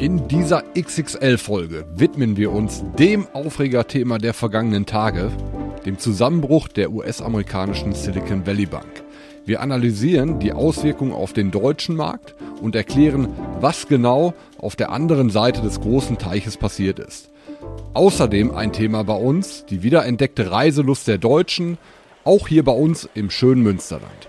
In dieser XXL-Folge widmen wir uns dem Aufregerthema der vergangenen Tage, dem Zusammenbruch der US-amerikanischen Silicon Valley Bank. Wir analysieren die Auswirkungen auf den deutschen Markt und erklären, was genau auf der anderen Seite des großen Teiches passiert ist. Außerdem ein Thema bei uns, die wiederentdeckte Reiselust der Deutschen, auch hier bei uns im schönen Münsterland.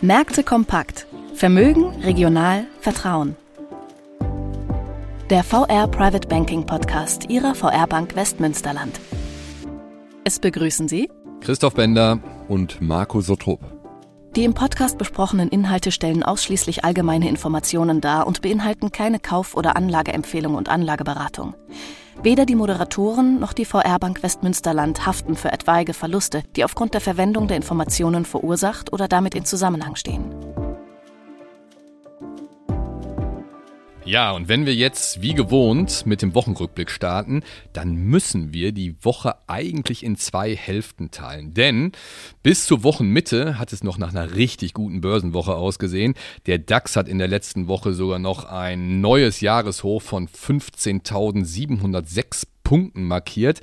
Märkte kompakt Vermögen, regional, Vertrauen. Der VR Private Banking Podcast Ihrer VR Bank Westmünsterland. Es begrüßen Sie Christoph Bender und Marco Sotrop. Die im Podcast besprochenen Inhalte stellen ausschließlich allgemeine Informationen dar und beinhalten keine Kauf- oder Anlageempfehlung und Anlageberatung. Weder die Moderatoren noch die VR Bank Westmünsterland haften für etwaige Verluste, die aufgrund der Verwendung der Informationen verursacht oder damit in Zusammenhang stehen. Ja, und wenn wir jetzt wie gewohnt mit dem Wochenrückblick starten, dann müssen wir die Woche eigentlich in zwei Hälften teilen. Denn bis zur Wochenmitte hat es noch nach einer richtig guten Börsenwoche ausgesehen. Der DAX hat in der letzten Woche sogar noch ein neues Jahreshoch von 15.706 Punkten markiert.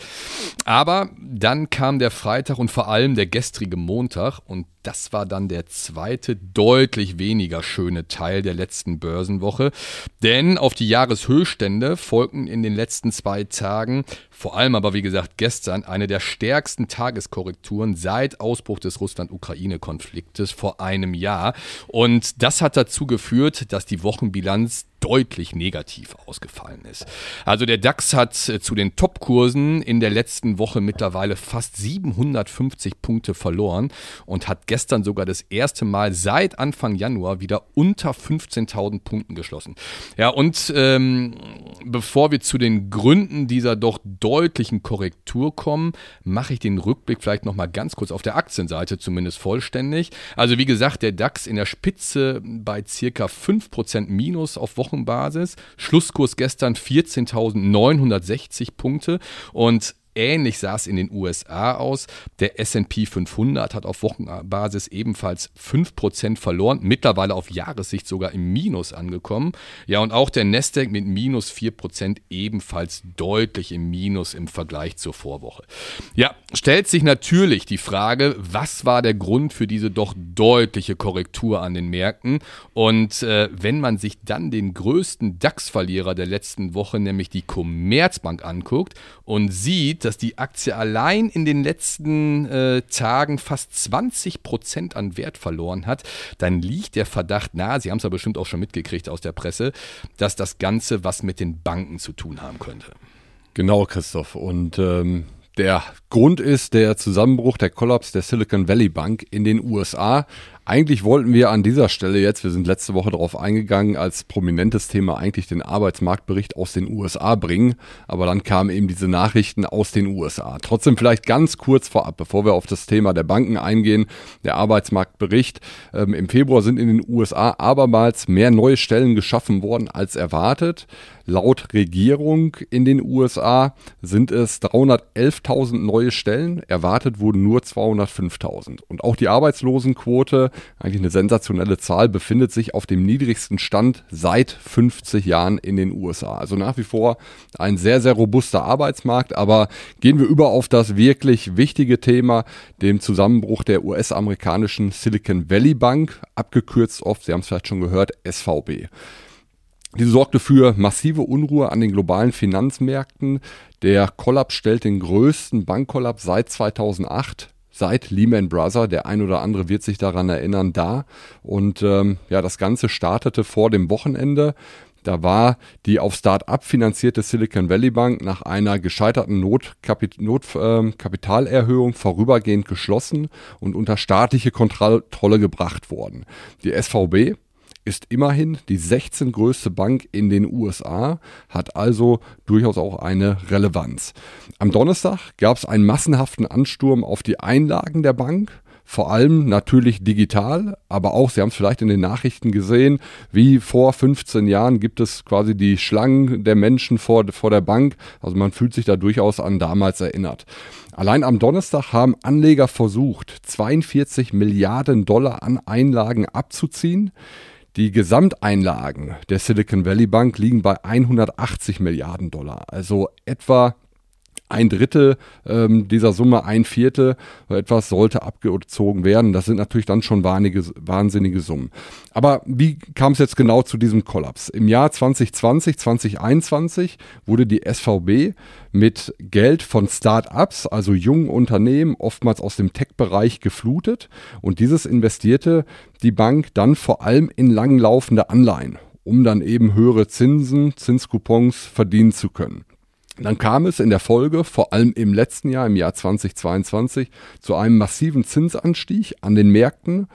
Aber dann kam der Freitag und vor allem der gestrige Montag und das war dann der zweite, deutlich weniger schöne Teil der letzten Börsenwoche. Denn auf die Jahreshöchstände folgten in den letzten zwei Tagen, vor allem aber wie gesagt gestern, eine der stärksten Tageskorrekturen seit Ausbruch des Russland-Ukraine-Konfliktes vor einem Jahr. Und das hat dazu geführt, dass die Wochenbilanz deutlich negativ ausgefallen ist. Also der DAX hat äh, zu den Topkursen in der letzten Woche mittlerweile fast 750 Punkte verloren und hat gestern sogar das erste Mal seit Anfang Januar wieder unter 15.000 Punkten geschlossen. Ja, und ähm, bevor wir zu den Gründen dieser doch deutlichen Korrektur kommen, mache ich den Rückblick vielleicht nochmal ganz kurz auf der Aktienseite zumindest vollständig. Also wie gesagt, der DAX in der Spitze bei circa 5% Minus auf Wochenbasis. Schlusskurs gestern 14.960 Punkte und Ähnlich sah es in den USA aus. Der SP 500 hat auf Wochenbasis ebenfalls 5% verloren, mittlerweile auf Jahressicht sogar im Minus angekommen. Ja, und auch der Nasdaq mit minus 4% ebenfalls deutlich im Minus im Vergleich zur Vorwoche. Ja, stellt sich natürlich die Frage, was war der Grund für diese doch deutliche Korrektur an den Märkten? Und äh, wenn man sich dann den größten DAX-Verlierer der letzten Woche, nämlich die Commerzbank, anguckt und sieht, dass die Aktie allein in den letzten äh, Tagen fast 20 Prozent an Wert verloren hat, dann liegt der Verdacht nahe, Sie haben es ja bestimmt auch schon mitgekriegt aus der Presse, dass das Ganze was mit den Banken zu tun haben könnte. Genau, Christoph. Und ähm, der Grund ist der Zusammenbruch, der Kollaps der Silicon Valley Bank in den USA. Eigentlich wollten wir an dieser Stelle jetzt, wir sind letzte Woche darauf eingegangen, als prominentes Thema eigentlich den Arbeitsmarktbericht aus den USA bringen. Aber dann kamen eben diese Nachrichten aus den USA. Trotzdem vielleicht ganz kurz vorab, bevor wir auf das Thema der Banken eingehen, der Arbeitsmarktbericht. Ähm, Im Februar sind in den USA abermals mehr neue Stellen geschaffen worden als erwartet. Laut Regierung in den USA sind es 311.000 neue Stellen. Erwartet wurden nur 205.000. Und auch die Arbeitslosenquote eigentlich eine sensationelle Zahl, befindet sich auf dem niedrigsten Stand seit 50 Jahren in den USA. Also nach wie vor ein sehr, sehr robuster Arbeitsmarkt. Aber gehen wir über auf das wirklich wichtige Thema, dem Zusammenbruch der US-amerikanischen Silicon Valley Bank, abgekürzt oft, Sie haben es vielleicht schon gehört, SVB. Diese sorgte für massive Unruhe an den globalen Finanzmärkten. Der Kollaps stellt den größten Bankkollaps seit 2008 seit Lehman Brothers. Der ein oder andere wird sich daran erinnern, da. Und ähm, ja, das Ganze startete vor dem Wochenende. Da war die auf Start-up finanzierte Silicon Valley Bank nach einer gescheiterten Notkapitalerhöhung Not, äh, vorübergehend geschlossen und unter staatliche Kontrolle gebracht worden. Die SVB, ist immerhin die 16 größte Bank in den USA, hat also durchaus auch eine Relevanz. Am Donnerstag gab es einen massenhaften Ansturm auf die Einlagen der Bank vor allem natürlich digital, aber auch, Sie haben es vielleicht in den Nachrichten gesehen, wie vor 15 Jahren gibt es quasi die Schlangen der Menschen vor, vor der Bank. Also man fühlt sich da durchaus an damals erinnert. Allein am Donnerstag haben Anleger versucht, 42 Milliarden Dollar an Einlagen abzuziehen. Die Gesamteinlagen der Silicon Valley Bank liegen bei 180 Milliarden Dollar, also etwa ein Drittel ähm, dieser Summe, ein Viertel etwas sollte abgezogen werden. Das sind natürlich dann schon wahnige, wahnsinnige Summen. Aber wie kam es jetzt genau zu diesem Kollaps? Im Jahr 2020, 2021 wurde die SVB mit Geld von Start-ups, also jungen Unternehmen, oftmals aus dem Tech-Bereich geflutet. Und dieses investierte die Bank dann vor allem in langlaufende Anleihen um dann eben höhere Zinsen, Zinscoupons verdienen zu können. Dann kam es in der Folge, vor allem im letzten Jahr, im Jahr 2022, zu einem massiven Zinsanstieg an den Märkten.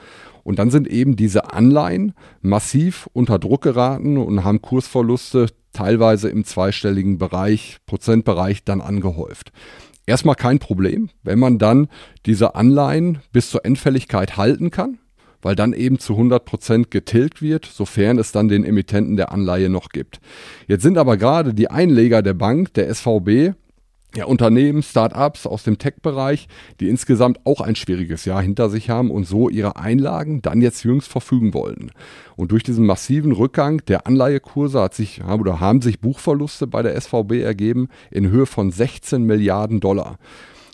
Und dann sind eben diese Anleihen massiv unter Druck geraten und haben Kursverluste teilweise im zweistelligen Bereich, Prozentbereich dann angehäuft. Erstmal kein Problem, wenn man dann diese Anleihen bis zur Endfälligkeit halten kann weil dann eben zu 100 Prozent getilgt wird, sofern es dann den Emittenten der Anleihe noch gibt. Jetzt sind aber gerade die Einleger der Bank, der SVB, ja, Unternehmen, Start-ups aus dem Tech-Bereich, die insgesamt auch ein schwieriges Jahr hinter sich haben und so ihre Einlagen dann jetzt jüngst verfügen wollen. Und durch diesen massiven Rückgang der Anleihekurse hat sich, oder haben sich Buchverluste bei der SVB ergeben in Höhe von 16 Milliarden Dollar.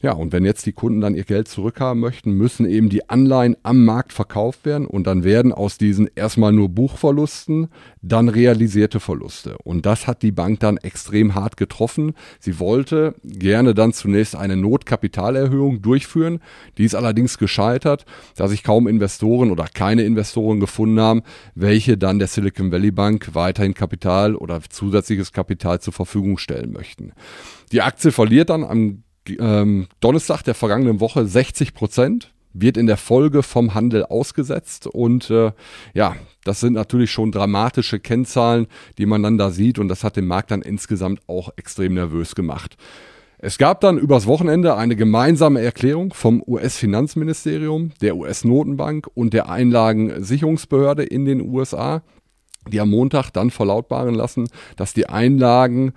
Ja, und wenn jetzt die Kunden dann ihr Geld zurückhaben möchten, müssen eben die Anleihen am Markt verkauft werden und dann werden aus diesen erstmal nur Buchverlusten dann realisierte Verluste. Und das hat die Bank dann extrem hart getroffen. Sie wollte gerne dann zunächst eine Notkapitalerhöhung durchführen. Die ist allerdings gescheitert, da sich kaum Investoren oder keine Investoren gefunden haben, welche dann der Silicon Valley Bank weiterhin Kapital oder zusätzliches Kapital zur Verfügung stellen möchten. Die Aktie verliert dann am ähm, Donnerstag der vergangenen Woche 60 Prozent, wird in der Folge vom Handel ausgesetzt und äh, ja, das sind natürlich schon dramatische Kennzahlen, die man dann da sieht und das hat den Markt dann insgesamt auch extrem nervös gemacht. Es gab dann übers Wochenende eine gemeinsame Erklärung vom US-Finanzministerium, der US-Notenbank und der Einlagensicherungsbehörde in den USA, die am Montag dann verlautbaren lassen, dass die Einlagen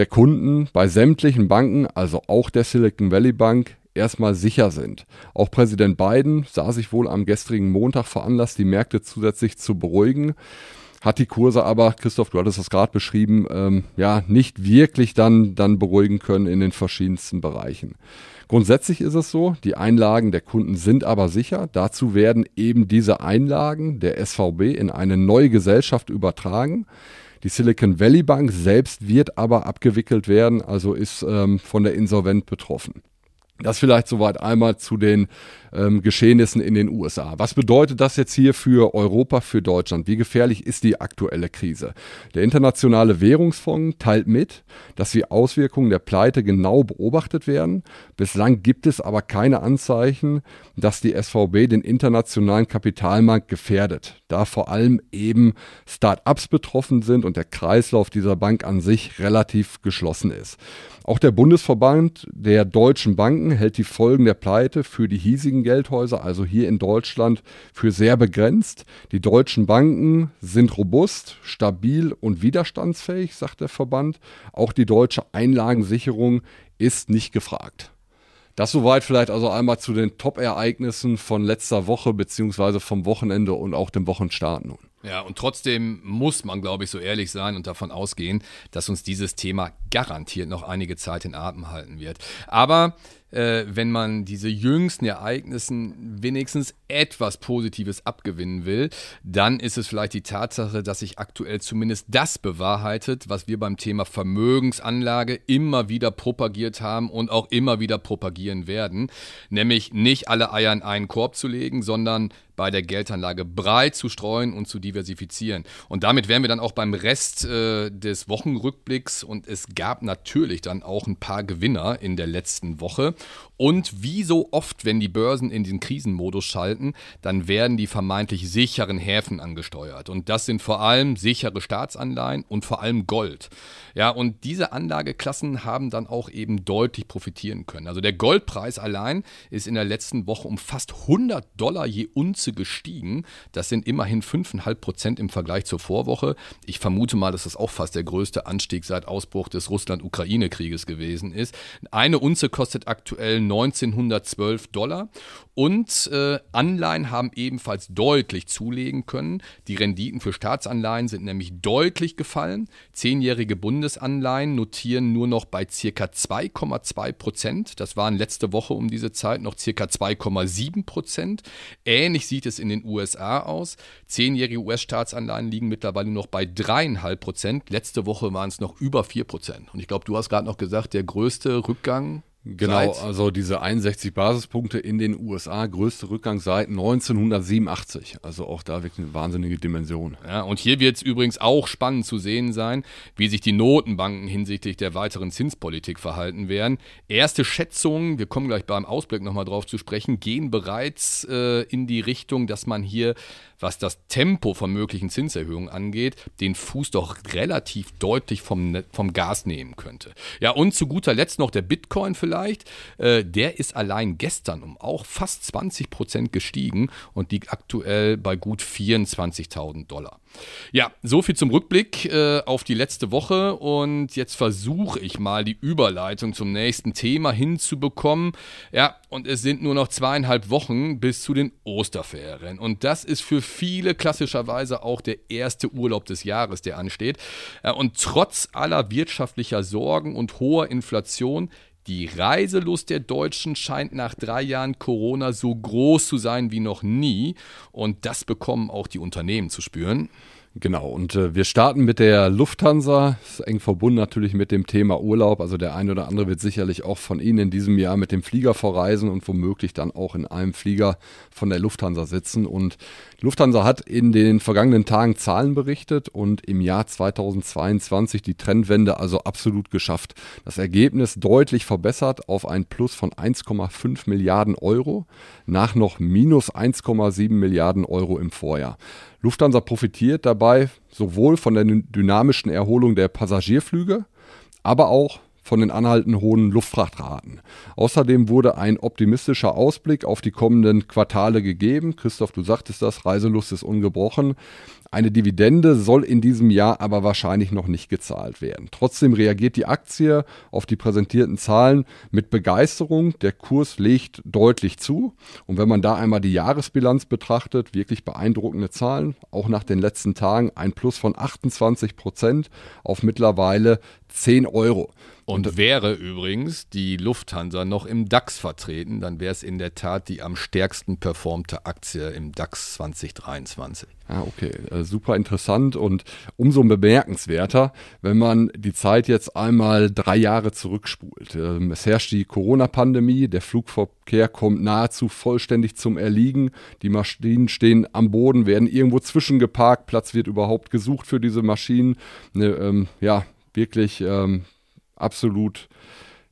der Kunden bei sämtlichen Banken, also auch der Silicon Valley Bank, erstmal sicher sind. Auch Präsident Biden sah sich wohl am gestrigen Montag veranlasst, die Märkte zusätzlich zu beruhigen, hat die Kurse aber, Christoph, du hattest das gerade beschrieben, ähm, ja, nicht wirklich dann, dann beruhigen können in den verschiedensten Bereichen. Grundsätzlich ist es so, die Einlagen der Kunden sind aber sicher. Dazu werden eben diese Einlagen der SVB in eine neue Gesellschaft übertragen. Die Silicon Valley Bank selbst wird aber abgewickelt werden, also ist ähm, von der Insolvent betroffen. Das vielleicht soweit einmal zu den ähm, Geschehnissen in den USA. Was bedeutet das jetzt hier für Europa, für Deutschland? Wie gefährlich ist die aktuelle Krise? Der Internationale Währungsfonds teilt mit, dass die Auswirkungen der Pleite genau beobachtet werden. Bislang gibt es aber keine Anzeichen, dass die SVB den internationalen Kapitalmarkt gefährdet, da vor allem eben Start-ups betroffen sind und der Kreislauf dieser Bank an sich relativ geschlossen ist. Auch der Bundesverband der deutschen Banken hält die Folgen der Pleite für die hiesigen Geldhäuser, also hier in Deutschland, für sehr begrenzt. Die deutschen Banken sind robust, stabil und widerstandsfähig, sagt der Verband. Auch die deutsche Einlagensicherung ist nicht gefragt. Das soweit vielleicht also einmal zu den Top-Ereignissen von letzter Woche beziehungsweise vom Wochenende und auch dem Wochenstart nun. Ja, und trotzdem muss man, glaube ich, so ehrlich sein und davon ausgehen, dass uns dieses Thema garantiert noch einige Zeit in Atem halten wird. Aber äh, wenn man diese jüngsten Ereignissen wenigstens etwas Positives abgewinnen will, dann ist es vielleicht die Tatsache, dass sich aktuell zumindest das bewahrheitet, was wir beim Thema Vermögensanlage immer wieder propagiert haben und auch immer wieder propagieren werden, nämlich nicht alle Eier in einen Korb zu legen, sondern bei der Geldanlage breit zu streuen und zu diversifizieren. Und damit wären wir dann auch beim Rest äh, des Wochenrückblicks und es gab natürlich dann auch ein paar Gewinner in der letzten Woche. Und wie so oft, wenn die Börsen in den Krisenmodus schalten, dann werden die vermeintlich sicheren Häfen angesteuert. Und das sind vor allem sichere Staatsanleihen und vor allem Gold. Ja, und diese Anlageklassen haben dann auch eben deutlich profitieren können. Also der Goldpreis allein ist in der letzten Woche um fast 100 Dollar je Unze gestiegen. Das sind immerhin 5,5 Prozent im Vergleich zur Vorwoche. Ich vermute mal, dass das auch fast der größte Anstieg seit Ausbruch des Russland-Ukraine-Krieges gewesen ist. Eine Unze kostet aktuell 1912 Dollar und äh, Anleihen haben ebenfalls deutlich zulegen können. Die Renditen für Staatsanleihen sind nämlich deutlich gefallen. Zehnjährige Bundesanleihen notieren nur noch bei circa 2,2 Prozent. Das waren letzte Woche um diese Zeit noch circa 2,7 Prozent. Ähnlich sieht es in den USA aus. Zehnjährige US-Staatsanleihen liegen mittlerweile noch bei dreieinhalb Prozent. Letzte Woche waren es noch über vier Prozent. Und ich glaube, du hast gerade noch gesagt, der größte Rückgang Genau, also diese 61 Basispunkte in den USA, größte Rückgang seit 1987. Also auch da wirklich eine wahnsinnige Dimension. Ja, und hier wird es übrigens auch spannend zu sehen sein, wie sich die Notenbanken hinsichtlich der weiteren Zinspolitik verhalten werden. Erste Schätzungen, wir kommen gleich beim Ausblick nochmal drauf zu sprechen, gehen bereits äh, in die Richtung, dass man hier was das Tempo von möglichen Zinserhöhungen angeht, den Fuß doch relativ deutlich vom, vom Gas nehmen könnte. Ja, und zu guter Letzt noch der Bitcoin vielleicht. Äh, der ist allein gestern um auch fast 20 Prozent gestiegen und liegt aktuell bei gut 24.000 Dollar. Ja, so viel zum Rückblick äh, auf die letzte Woche und jetzt versuche ich mal die Überleitung zum nächsten Thema hinzubekommen. Ja, und es sind nur noch zweieinhalb Wochen bis zu den Osterferien und das ist für viele klassischerweise auch der erste Urlaub des Jahres, der ansteht. Ja, und trotz aller wirtschaftlicher Sorgen und hoher Inflation die Reiselust der Deutschen scheint nach drei Jahren Corona so groß zu sein wie noch nie. Und das bekommen auch die Unternehmen zu spüren. Genau, und äh, wir starten mit der Lufthansa, das ist eng verbunden natürlich mit dem Thema Urlaub. Also der eine oder andere wird sicherlich auch von Ihnen in diesem Jahr mit dem Flieger verreisen und womöglich dann auch in einem Flieger von der Lufthansa sitzen. Und Lufthansa hat in den vergangenen Tagen Zahlen berichtet und im Jahr 2022 die Trendwende also absolut geschafft. Das Ergebnis deutlich verbessert auf ein Plus von 1,5 Milliarden Euro nach noch minus 1,7 Milliarden Euro im Vorjahr. Lufthansa profitiert dabei sowohl von der dynamischen Erholung der Passagierflüge, aber auch von den anhaltenden hohen Luftfrachtraten. Außerdem wurde ein optimistischer Ausblick auf die kommenden Quartale gegeben. Christoph, du sagtest das, Reiselust ist ungebrochen. Eine Dividende soll in diesem Jahr aber wahrscheinlich noch nicht gezahlt werden. Trotzdem reagiert die Aktie auf die präsentierten Zahlen mit Begeisterung. Der Kurs legt deutlich zu. Und wenn man da einmal die Jahresbilanz betrachtet, wirklich beeindruckende Zahlen. Auch nach den letzten Tagen ein Plus von 28 Prozent auf mittlerweile 10 Euro. Und wäre übrigens die Lufthansa noch im DAX vertreten, dann wäre es in der Tat die am stärksten performte Aktie im DAX 2023. Ah, okay, äh, super interessant und umso bemerkenswerter, wenn man die Zeit jetzt einmal drei Jahre zurückspult. Ähm, es herrscht die Corona-Pandemie, der Flugverkehr kommt nahezu vollständig zum Erliegen, die Maschinen stehen am Boden, werden irgendwo zwischengeparkt, Platz wird überhaupt gesucht für diese Maschinen. Ne, ähm, ja, wirklich ähm, absolut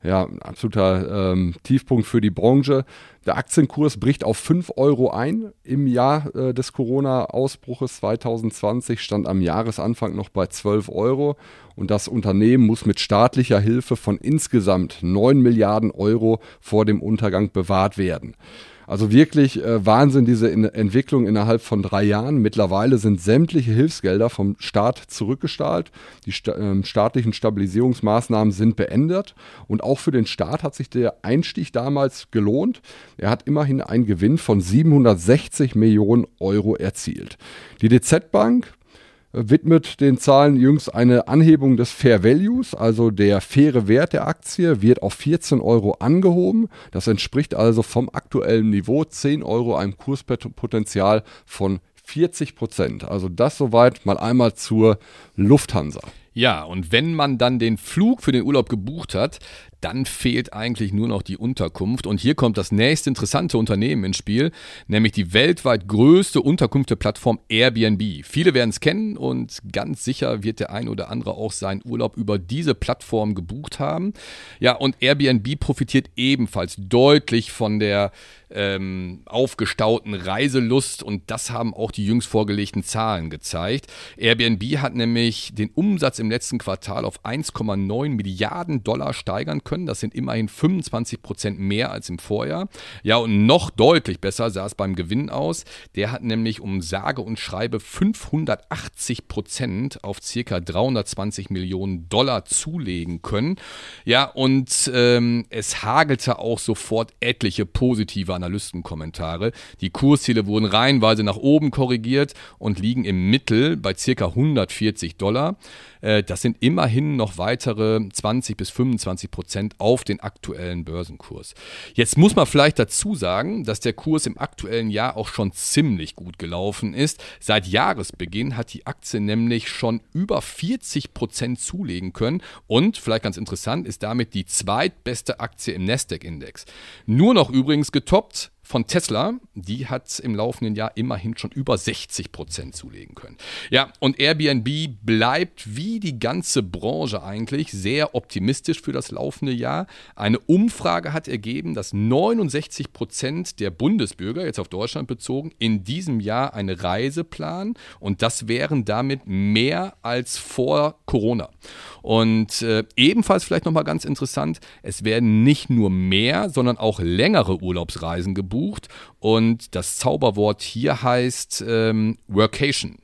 ja, ein absoluter ähm, Tiefpunkt für die Branche. Der Aktienkurs bricht auf 5 Euro ein. Im Jahr äh, des Corona-Ausbruches 2020 stand am Jahresanfang noch bei 12 Euro und das Unternehmen muss mit staatlicher Hilfe von insgesamt 9 Milliarden Euro vor dem Untergang bewahrt werden. Also wirklich äh, Wahnsinn, diese in Entwicklung innerhalb von drei Jahren. Mittlerweile sind sämtliche Hilfsgelder vom Staat zurückgestrahlt. Die sta äh, staatlichen Stabilisierungsmaßnahmen sind beendet. Und auch für den Staat hat sich der Einstieg damals gelohnt. Er hat immerhin einen Gewinn von 760 Millionen Euro erzielt. Die DZ Bank widmet den Zahlen jüngst eine Anhebung des Fair Values, also der faire Wert der Aktie, wird auf 14 Euro angehoben. Das entspricht also vom aktuellen Niveau 10 Euro einem Kurspotenzial von 40 Prozent. Also das soweit mal einmal zur Lufthansa. Ja, und wenn man dann den Flug für den Urlaub gebucht hat, dann fehlt eigentlich nur noch die Unterkunft. Und hier kommt das nächste interessante Unternehmen ins Spiel, nämlich die weltweit größte Unterkünfteplattform Airbnb. Viele werden es kennen und ganz sicher wird der ein oder andere auch seinen Urlaub über diese Plattform gebucht haben. Ja, und Airbnb profitiert ebenfalls deutlich von der ähm, aufgestauten Reiselust und das haben auch die jüngst vorgelegten Zahlen gezeigt. Airbnb hat nämlich den Umsatz im letzten Quartal auf 1,9 Milliarden Dollar steigern können können. Das sind immerhin 25 Prozent mehr als im Vorjahr. Ja, und noch deutlich besser sah es beim Gewinn aus. Der hat nämlich um sage und schreibe 580 Prozent auf circa 320 Millionen Dollar zulegen können. Ja, und ähm, es hagelte auch sofort etliche positive Analystenkommentare. Die Kursziele wurden reihenweise nach oben korrigiert und liegen im Mittel bei circa 140 Dollar. Äh, das sind immerhin noch weitere 20 bis 25 Prozent auf den aktuellen Börsenkurs. Jetzt muss man vielleicht dazu sagen, dass der Kurs im aktuellen Jahr auch schon ziemlich gut gelaufen ist. Seit Jahresbeginn hat die Aktie nämlich schon über 40 Prozent zulegen können und vielleicht ganz interessant ist damit die zweitbeste Aktie im Nasdaq-Index. Nur noch übrigens getoppt von Tesla, die hat im laufenden Jahr immerhin schon über 60 Prozent zulegen können. Ja, und Airbnb bleibt wie die ganze Branche eigentlich sehr optimistisch für das laufende Jahr. Eine Umfrage hat ergeben, dass 69 Prozent der Bundesbürger, jetzt auf Deutschland bezogen, in diesem Jahr eine Reise planen und das wären damit mehr als vor Corona. Und äh, ebenfalls vielleicht nochmal ganz interessant, es werden nicht nur mehr, sondern auch längere Urlaubsreisen gebucht. Und das Zauberwort hier heißt ähm, Workation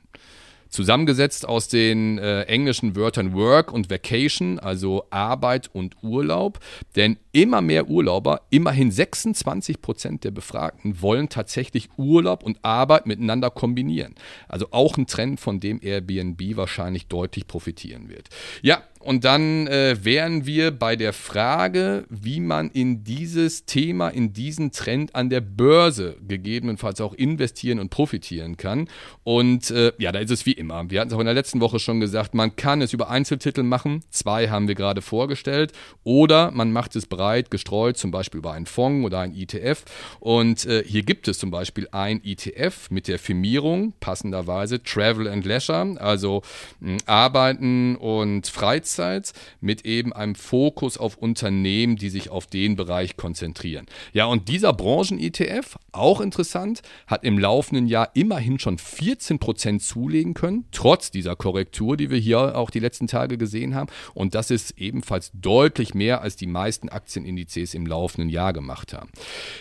zusammengesetzt aus den äh, englischen Wörtern Work und Vacation, also Arbeit und Urlaub. Denn immer mehr Urlauber, immerhin 26 Prozent der Befragten, wollen tatsächlich Urlaub und Arbeit miteinander kombinieren. Also auch ein Trend, von dem Airbnb wahrscheinlich deutlich profitieren wird. Ja, und dann äh, wären wir bei der Frage, wie man in dieses Thema, in diesen Trend an der Börse gegebenenfalls auch investieren und profitieren kann. Und äh, ja, da ist es wie immer. Wir hatten es auch in der letzten Woche schon gesagt, man kann es über Einzeltitel machen. Zwei haben wir gerade vorgestellt. Oder man macht es breit gestreut, zum Beispiel über einen Fonds oder ein ETF. Und äh, hier gibt es zum Beispiel ein ETF mit der Firmierung, passenderweise Travel and Leisure, also mh, Arbeiten und Freizeit mit eben einem Fokus auf Unternehmen, die sich auf den Bereich konzentrieren. Ja, und dieser Branchen-ETF, auch interessant, hat im laufenden Jahr immerhin schon 14 Prozent zulegen können, trotz dieser Korrektur, die wir hier auch die letzten Tage gesehen haben. Und das ist ebenfalls deutlich mehr, als die meisten Aktienindizes im laufenden Jahr gemacht haben.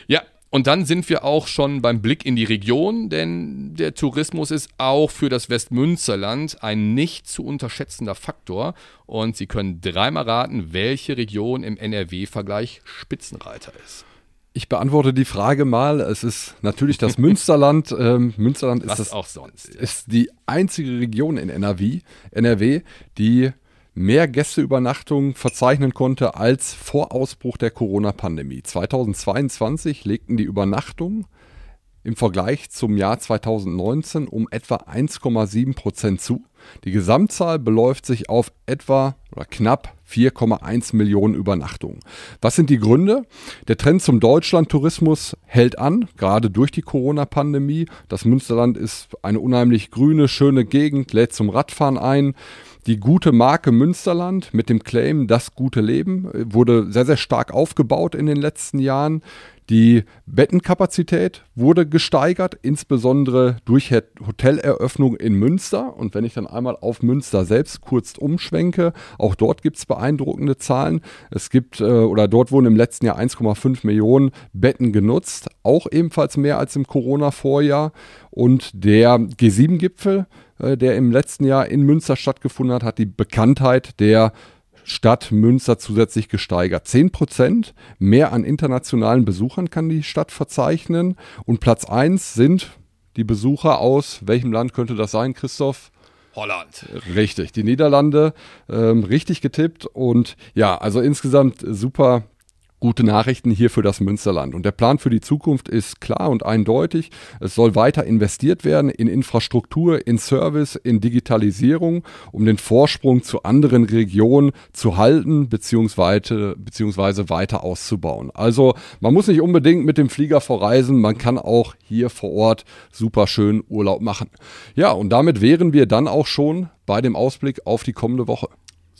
Ja, und dann sind wir auch schon beim Blick in die Region, denn der Tourismus ist auch für das Westmünsterland ein nicht zu unterschätzender Faktor. Und Sie können dreimal raten, welche Region im NRW-Vergleich Spitzenreiter ist. Ich beantworte die Frage mal. Es ist natürlich das Münsterland. Ähm, Münsterland ist, das, auch sonst, ja. ist die einzige Region in NRW, NRW, die mehr Gästeübernachtungen verzeichnen konnte als vor Ausbruch der Corona-Pandemie. 2022 legten die Übernachtungen im Vergleich zum Jahr 2019 um etwa 1,7 Prozent zu. Die Gesamtzahl beläuft sich auf etwa oder knapp 4,1 Millionen Übernachtungen. Was sind die Gründe? Der Trend zum Deutschlandtourismus hält an, gerade durch die Corona-Pandemie. Das Münsterland ist eine unheimlich grüne, schöne Gegend, lädt zum Radfahren ein. Die gute Marke Münsterland mit dem Claim Das gute Leben wurde sehr, sehr stark aufgebaut in den letzten Jahren. Die Bettenkapazität wurde gesteigert, insbesondere durch Hoteleröffnung in Münster. Und wenn ich dann einmal auf Münster selbst kurz umschwenke, auch dort gibt es beeindruckende Zahlen. Es gibt äh, oder dort wurden im letzten Jahr 1,5 Millionen Betten genutzt, auch ebenfalls mehr als im Corona-Vorjahr. Und der G7-Gipfel, äh, der im letzten Jahr in Münster stattgefunden hat, hat die Bekanntheit der Stadt Münster zusätzlich gesteigert. 10 Prozent mehr an internationalen Besuchern kann die Stadt verzeichnen. Und Platz 1 sind die Besucher aus, welchem Land könnte das sein, Christoph? Holland. Richtig, die Niederlande, ähm, richtig getippt. Und ja, also insgesamt super gute Nachrichten hier für das Münsterland. Und der Plan für die Zukunft ist klar und eindeutig. Es soll weiter investiert werden in Infrastruktur, in Service, in Digitalisierung, um den Vorsprung zu anderen Regionen zu halten bzw. beziehungsweise weiter auszubauen. Also man muss nicht unbedingt mit dem Flieger verreisen, man kann auch hier vor Ort super schön Urlaub machen. Ja, und damit wären wir dann auch schon bei dem Ausblick auf die kommende Woche.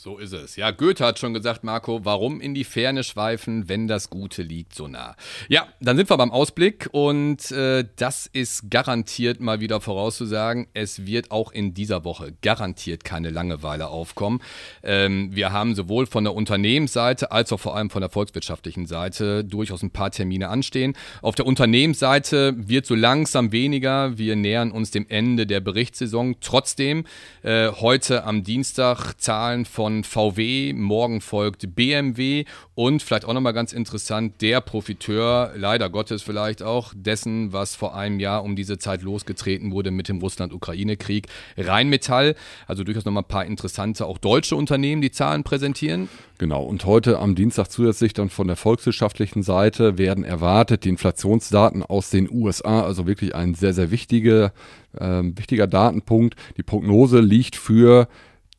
So ist es. Ja, Goethe hat schon gesagt, Marco, warum in die Ferne schweifen, wenn das Gute liegt so nah? Ja, dann sind wir beim Ausblick und äh, das ist garantiert mal wieder vorauszusagen. Es wird auch in dieser Woche garantiert keine Langeweile aufkommen. Ähm, wir haben sowohl von der Unternehmensseite als auch vor allem von der volkswirtschaftlichen Seite durchaus ein paar Termine anstehen. Auf der Unternehmensseite wird so langsam weniger. Wir nähern uns dem Ende der Berichtssaison. Trotzdem äh, heute am Dienstag Zahlen von VW, morgen folgt BMW und vielleicht auch nochmal ganz interessant, der Profiteur, leider Gottes vielleicht auch, dessen, was vor einem Jahr um diese Zeit losgetreten wurde mit dem Russland-Ukraine-Krieg, Rheinmetall. Also durchaus nochmal ein paar interessante, auch deutsche Unternehmen, die Zahlen präsentieren. Genau, und heute am Dienstag zusätzlich dann von der volkswirtschaftlichen Seite werden erwartet die Inflationsdaten aus den USA, also wirklich ein sehr, sehr wichtige, äh, wichtiger Datenpunkt. Die Prognose liegt für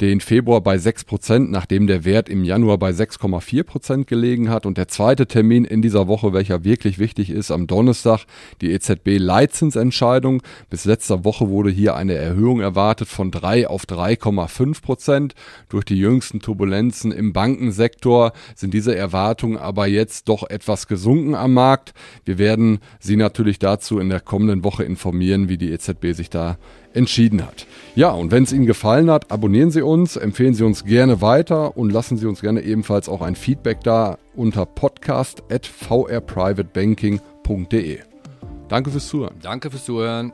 den Februar bei 6%, nachdem der Wert im Januar bei 6,4% gelegen hat. Und der zweite Termin in dieser Woche, welcher wirklich wichtig ist, am Donnerstag die EZB-Leitzinsentscheidung. Bis letzter Woche wurde hier eine Erhöhung erwartet von 3 auf 3,5%. Durch die jüngsten Turbulenzen im Bankensektor sind diese Erwartungen aber jetzt doch etwas gesunken am Markt. Wir werden Sie natürlich dazu in der kommenden Woche informieren, wie die EZB sich da entschieden hat. Ja, und wenn es Ihnen gefallen hat, abonnieren Sie uns, empfehlen Sie uns gerne weiter und lassen Sie uns gerne ebenfalls auch ein Feedback da unter podcast.vrprivatebanking.de. Danke fürs Zuhören. Danke fürs Zuhören.